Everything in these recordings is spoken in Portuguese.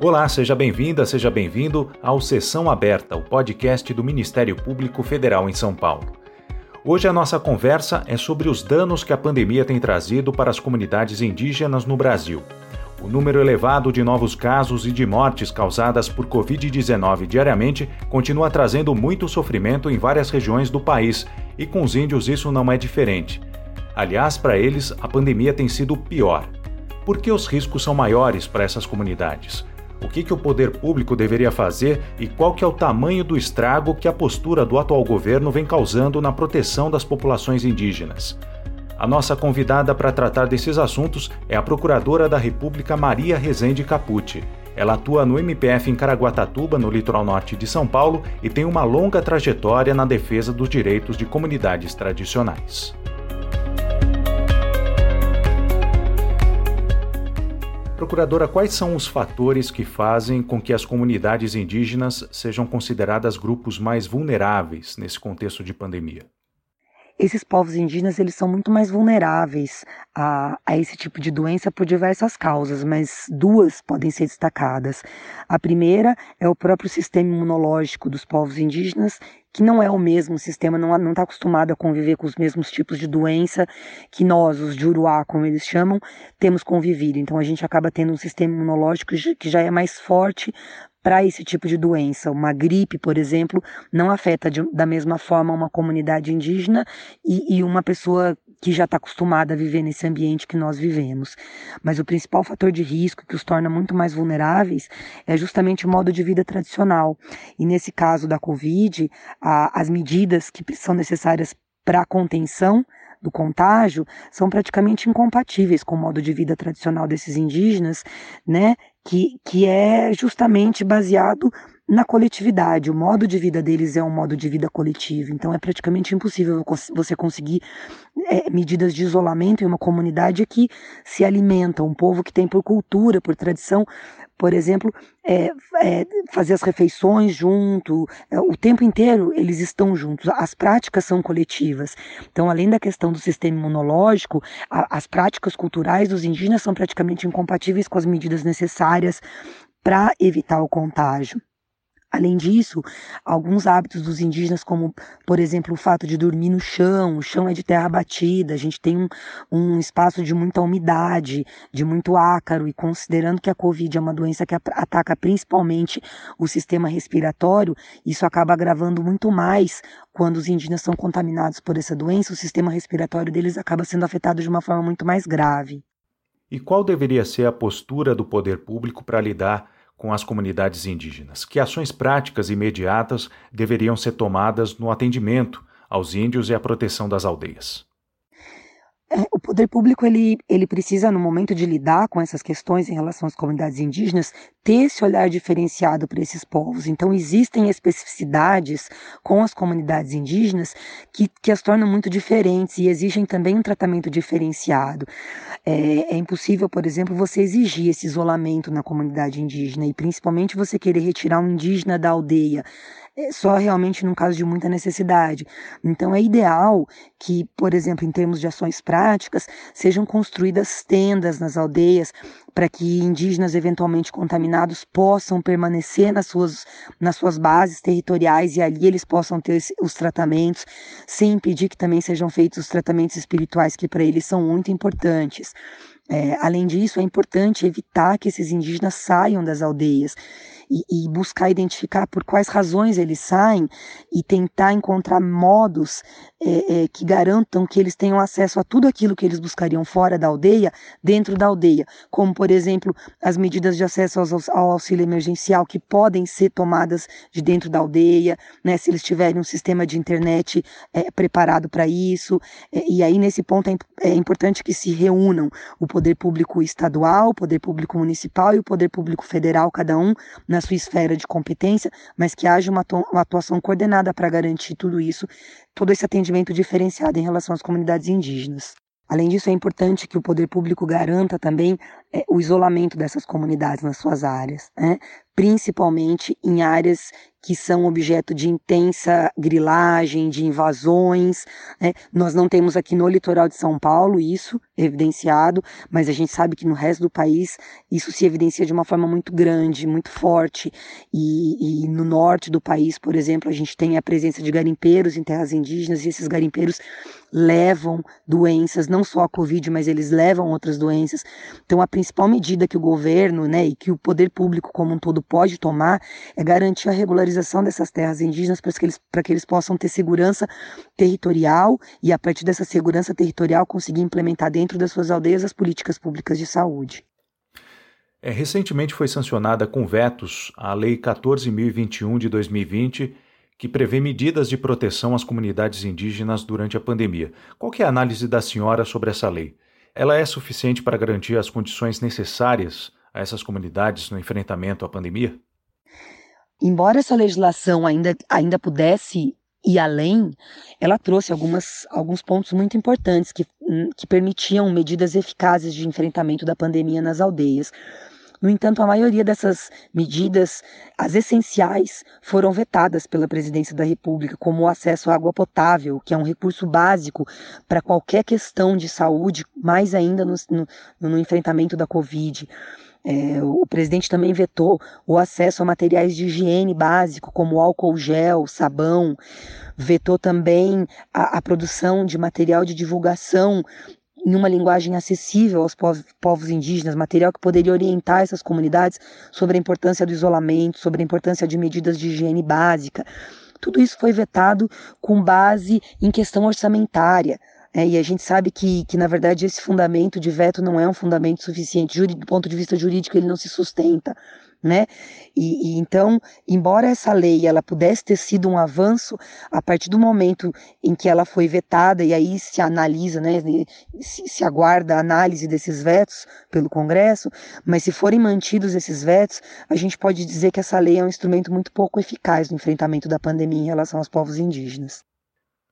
Olá, seja bem-vinda, seja bem-vindo ao Sessão Aberta, o podcast do Ministério Público Federal em São Paulo. Hoje a nossa conversa é sobre os danos que a pandemia tem trazido para as comunidades indígenas no Brasil. O número elevado de novos casos e de mortes causadas por Covid-19 diariamente continua trazendo muito sofrimento em várias regiões do país, e com os índios isso não é diferente. Aliás, para eles, a pandemia tem sido pior. Por que os riscos são maiores para essas comunidades? O que, que o poder público deveria fazer e qual que é o tamanho do estrago que a postura do atual governo vem causando na proteção das populações indígenas. A nossa convidada para tratar desses assuntos é a Procuradora da República Maria Rezende Capucci. Ela atua no MPF em Caraguatatuba, no litoral norte de São Paulo, e tem uma longa trajetória na defesa dos direitos de comunidades tradicionais. Procuradora, quais são os fatores que fazem com que as comunidades indígenas sejam consideradas grupos mais vulneráveis nesse contexto de pandemia? Esses povos indígenas eles são muito mais vulneráveis a, a esse tipo de doença por diversas causas, mas duas podem ser destacadas. A primeira é o próprio sistema imunológico dos povos indígenas que não é o mesmo sistema, não está acostumado a conviver com os mesmos tipos de doença que nós, os de Uruá, como eles chamam, temos convivido. Então a gente acaba tendo um sistema imunológico que já é mais forte para esse tipo de doença. Uma gripe, por exemplo, não afeta de, da mesma forma uma comunidade indígena e, e uma pessoa que já está acostumada a viver nesse ambiente que nós vivemos. Mas o principal fator de risco que os torna muito mais vulneráveis é justamente o modo de vida tradicional. E nesse caso da Covid, a, as medidas que são necessárias para a contenção do contágio são praticamente incompatíveis com o modo de vida tradicional desses indígenas, né? Que, que é justamente baseado na coletividade. O modo de vida deles é um modo de vida coletivo, então é praticamente impossível você conseguir é, medidas de isolamento em uma comunidade que se alimenta, um povo que tem por cultura, por tradição, por exemplo, é, é, fazer as refeições junto, é, o tempo inteiro eles estão juntos, as práticas são coletivas. Então, além da questão do sistema imunológico, a, as práticas culturais dos indígenas são praticamente incompatíveis com as medidas necessárias para evitar o contágio. Além disso, alguns hábitos dos indígenas, como, por exemplo, o fato de dormir no chão, o chão é de terra batida, a gente tem um, um espaço de muita umidade, de muito ácaro, e considerando que a Covid é uma doença que ataca principalmente o sistema respiratório, isso acaba agravando muito mais quando os indígenas são contaminados por essa doença, o sistema respiratório deles acaba sendo afetado de uma forma muito mais grave. E qual deveria ser a postura do poder público para lidar com as comunidades indígenas? Que ações práticas e imediatas deveriam ser tomadas no atendimento aos índios e à proteção das aldeias? É, o poder público ele, ele precisa, no momento de lidar com essas questões em relação às comunidades indígenas, ter esse olhar diferenciado para esses povos. Então, existem especificidades com as comunidades indígenas que, que as tornam muito diferentes e exigem também um tratamento diferenciado. É, é impossível, por exemplo, você exigir esse isolamento na comunidade indígena e principalmente você querer retirar um indígena da aldeia só realmente num caso de muita necessidade. Então é ideal que, por exemplo, em termos de ações práticas, sejam construídas tendas nas aldeias para que indígenas eventualmente contaminados possam permanecer nas suas, nas suas bases territoriais e ali eles possam ter os tratamentos, sem impedir que também sejam feitos os tratamentos espirituais que para eles são muito importantes. É, além disso, é importante evitar que esses indígenas saiam das aldeias e, e, buscar identificar por quais razões eles saem e tentar encontrar modos é, é, que garantam que eles tenham acesso a tudo aquilo que eles buscariam fora da aldeia, dentro da aldeia, como, por exemplo, as medidas de acesso aos, ao auxílio emergencial que podem ser tomadas de dentro da aldeia, né, se eles tiverem um sistema de internet é, preparado para isso. É, e aí, nesse ponto, é, é importante que se reúnam o poder público estadual, o poder público municipal e o poder público federal, cada um na sua esfera de competência, mas que haja uma, uma atuação coordenada para garantir tudo isso, todo esse atendimento diferenciado em relação às comunidades indígenas. Além disso, é importante que o poder público garanta também é, o isolamento dessas comunidades nas suas áreas, né? principalmente em áreas que são objeto de intensa grilagem, de invasões. Né? Nós não temos aqui no litoral de São Paulo isso evidenciado, mas a gente sabe que no resto do país isso se evidencia de uma forma muito grande, muito forte. E, e no norte do país, por exemplo, a gente tem a presença de garimpeiros em terras indígenas e esses garimpeiros levam doenças, não só a Covid, mas eles levam outras doenças. Então, a principal medida que o governo né, e que o poder público como um todo pode tomar é garantir a regularização dessas terras indígenas para que eles, que eles possam ter segurança territorial e, a partir dessa segurança territorial, conseguir implementar dentro das suas aldeias as políticas públicas de saúde. É, recentemente foi sancionada com vetos a Lei 14.021 de 2020 que prevê medidas de proteção às comunidades indígenas durante a pandemia. Qual é a análise da senhora sobre essa lei? Ela é suficiente para garantir as condições necessárias a essas comunidades no enfrentamento à pandemia? Embora essa legislação ainda, ainda pudesse ir além, ela trouxe algumas, alguns pontos muito importantes que, que permitiam medidas eficazes de enfrentamento da pandemia nas aldeias. No entanto, a maioria dessas medidas, as essenciais, foram vetadas pela Presidência da República, como o acesso à água potável, que é um recurso básico para qualquer questão de saúde, mais ainda no, no, no enfrentamento da Covid. É, o presidente também vetou o acesso a materiais de higiene básico, como álcool gel, sabão. Vetou também a, a produção de material de divulgação em uma linguagem acessível aos povos, indígenas, material que poderia orientar essas comunidades sobre a importância do isolamento, sobre a importância de medidas de higiene básica. Tudo isso foi vetado com base em questão orçamentária. É, e a gente sabe que, que, na verdade, esse fundamento de veto não é um fundamento suficiente. Do ponto de vista jurídico, ele não se sustenta né? E, e, então, embora essa lei ela pudesse ter sido um avanço, a partir do momento em que ela foi vetada e aí se analisa, né, se, se aguarda a análise desses vetos pelo Congresso, mas se forem mantidos esses vetos, a gente pode dizer que essa lei é um instrumento muito pouco eficaz no enfrentamento da pandemia em relação aos povos indígenas.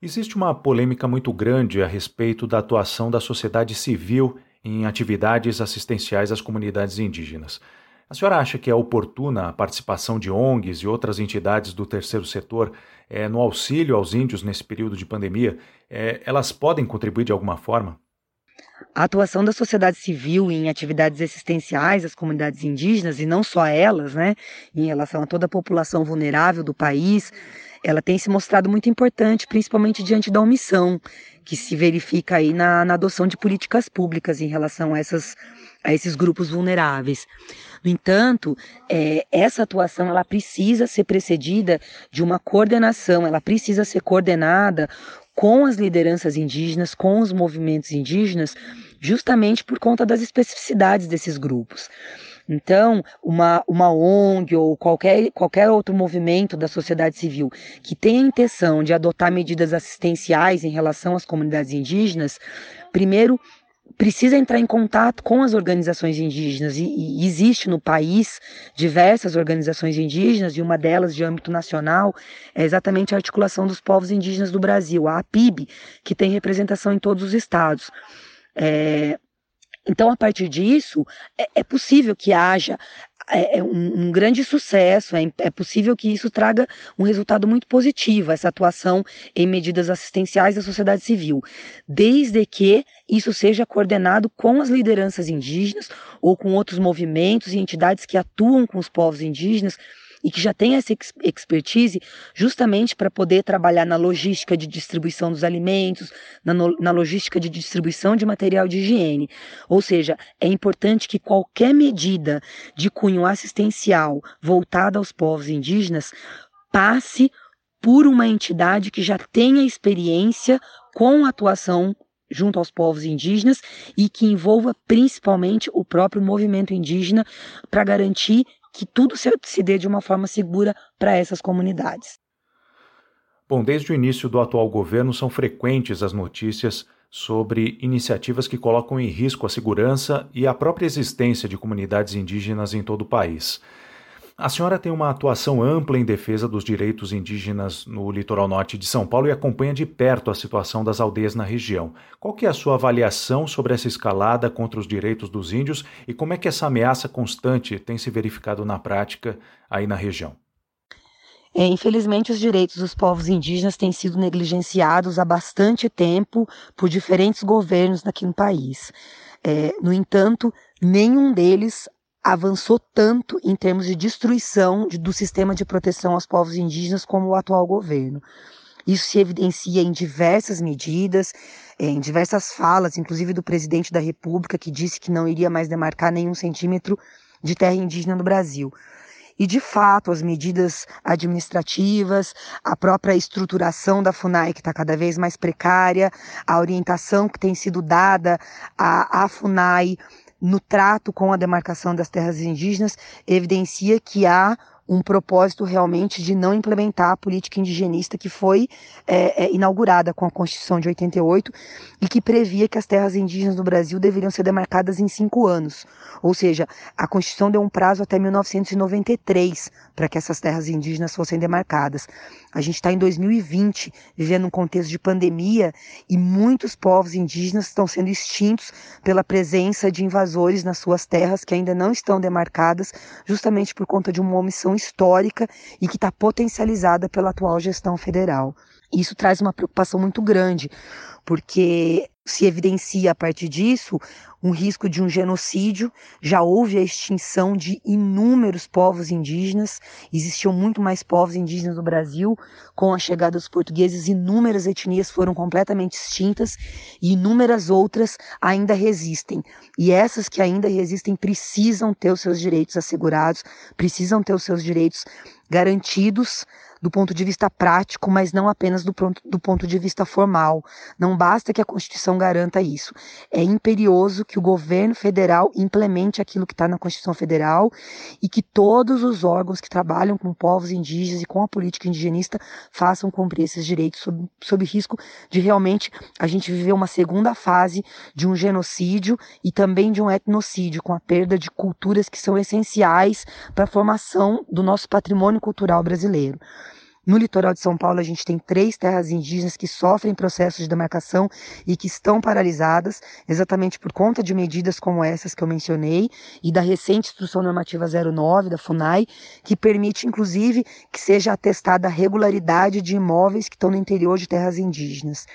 Existe uma polêmica muito grande a respeito da atuação da sociedade civil em atividades assistenciais às comunidades indígenas. A senhora acha que é oportuna a participação de ONGs e outras entidades do terceiro setor é, no auxílio aos índios nesse período de pandemia? É, elas podem contribuir de alguma forma? A atuação da sociedade civil em atividades existenciais às comunidades indígenas, e não só elas, né, em relação a toda a população vulnerável do país, ela tem se mostrado muito importante, principalmente diante da omissão que se verifica aí na, na adoção de políticas públicas em relação a, essas, a esses grupos vulneráveis. No entanto, é, essa atuação ela precisa ser precedida de uma coordenação, ela precisa ser coordenada com as lideranças indígenas, com os movimentos indígenas, justamente por conta das especificidades desses grupos. Então, uma, uma ONG ou qualquer, qualquer outro movimento da sociedade civil que tenha a intenção de adotar medidas assistenciais em relação às comunidades indígenas, primeiro precisa entrar em contato com as organizações indígenas e, e, existe no país diversas organizações indígenas e uma delas de âmbito nacional é exatamente a articulação dos povos indígenas do Brasil, a APIB, que tem representação em todos os estados. É, então, a partir disso, é, é possível que haja é, é um, um, grande sucesso, é, é, possível que isso traga um resultado muito positivo, essa atuação em medidas assistenciais da sociedade civil, desde que isso seja coordenado com as lideranças indígenas ou com outros movimentos e entidades que atuam com os povos indígenas e que já tem essa expertise justamente para poder trabalhar na logística de distribuição dos alimentos, na, na logística de distribuição de material de higiene. Ou seja, é importante que qualquer medida de cunho assistencial voltada aos povos indígenas passe por uma entidade que já tenha experiência com atuação junto aos povos indígenas e que envolva principalmente o próprio movimento indígena para garantir que tudo se, dê de uma forma segura para essas comunidades. Bom, desde o início do atual governo são frequentes as notícias sobre iniciativas que colocam em risco a segurança e a própria existência de comunidades indígenas em todo o país. A senhora tem uma atuação ampla em defesa dos direitos indígenas no litoral norte de São Paulo e acompanha de perto a situação das aldeias na região. Qual que é a sua avaliação sobre essa escalada contra os direitos dos índios e como é que essa ameaça constante tem se verificado na prática aí na região? É, infelizmente, os direitos dos povos indígenas têm sido negligenciados há bastante tempo por diferentes governos aqui no país. É, no entanto, nenhum deles avançou tanto em termos de destruição de, do sistema de proteção aos povos indígenas como o atual governo. Isso se evidencia em diversas medidas, em diversas falas, inclusive do presidente da República, que disse que não iria mais demarcar nenhum centímetro de terra indígena no Brasil. E, de fato, as medidas administrativas, a própria estruturação da FUNAI, que está cada vez mais precária, a orientação que tem sido dada à, à FUNAI no trato com a demarcação das terras indígenas, evidencia que há um propósito realmente de não implementar a política indigenista que foi é, é, inaugurada com a Constituição de 88 e que previa que as terras indígenas do Brasil deveriam ser demarcadas em cinco anos. Ou seja, a Constituição deu um prazo até 1993 para que essas terras indígenas fossem demarcadas. A gente está em 2020, vivendo um contexto de pandemia e muitos povos indígenas estão sendo extintos pela presença de invasores nas suas terras que ainda não estão demarcadas, justamente por conta de uma omissão histórica e que está potencializada pela atual gestão federal. Isso traz uma preocupação muito grande, porque se evidencia a partir disso um risco de um genocídio. Já houve a extinção de inúmeros povos indígenas, existiam muito mais povos indígenas no Brasil. Com a chegada dos portugueses, inúmeras etnias foram completamente extintas e inúmeras outras ainda resistem. E essas que ainda resistem precisam ter os seus direitos assegurados, precisam ter os seus direitos garantidos do ponto de vista prático, mas não apenas do, ponto, do ponto de vista formal. Não basta que a Constituição garanta isso. É imperioso que o governo federal implemente aquilo que está na Constituição Federal e que todos os órgãos que trabalham com povos indígenas e com a política indigenista façam cumprir esses direitos sob, sob risco de realmente a gente viver uma segunda fase de um genocídio e também de um etnocídio, com a perda de culturas que são essenciais para a formação do nosso patrimônio cultural brasileiro. No litoral de São Paulo, a gente tem três terras indígenas que sofrem processos de demarcação e que estão paralisadas, exatamente por conta de medidas como essas que eu mencionei e da recente Instrução Normativa 09 da FUNAI, que permite, inclusive, que seja atestada a regularidade de imóveis que estão no interior de terras indígenas.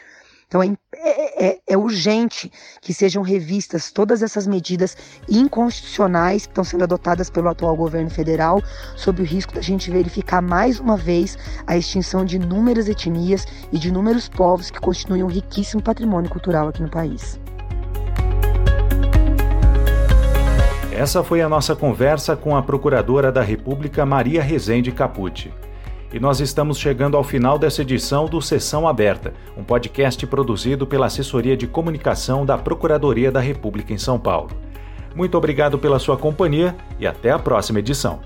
Então é, é, é, é, urgente que sejam revistas todas essas medidas inconstitucionais que estão sendo adotadas pelo atual governo federal, sob o risco da gente verificar mais uma vez a extinção de inúmeras etnias e de inúmeros povos que constituem um riquíssimo patrimônio cultural aqui no país. Essa foi a nossa conversa com a Procuradora da República Maria Rezende Capucci. E nós estamos chegando ao final dessa edição do Sessão Aberta, um podcast produzido pela Assessoria de Comunicação da Procuradoria da República em São Paulo. Muito obrigado pela sua companhia e até a próxima edição.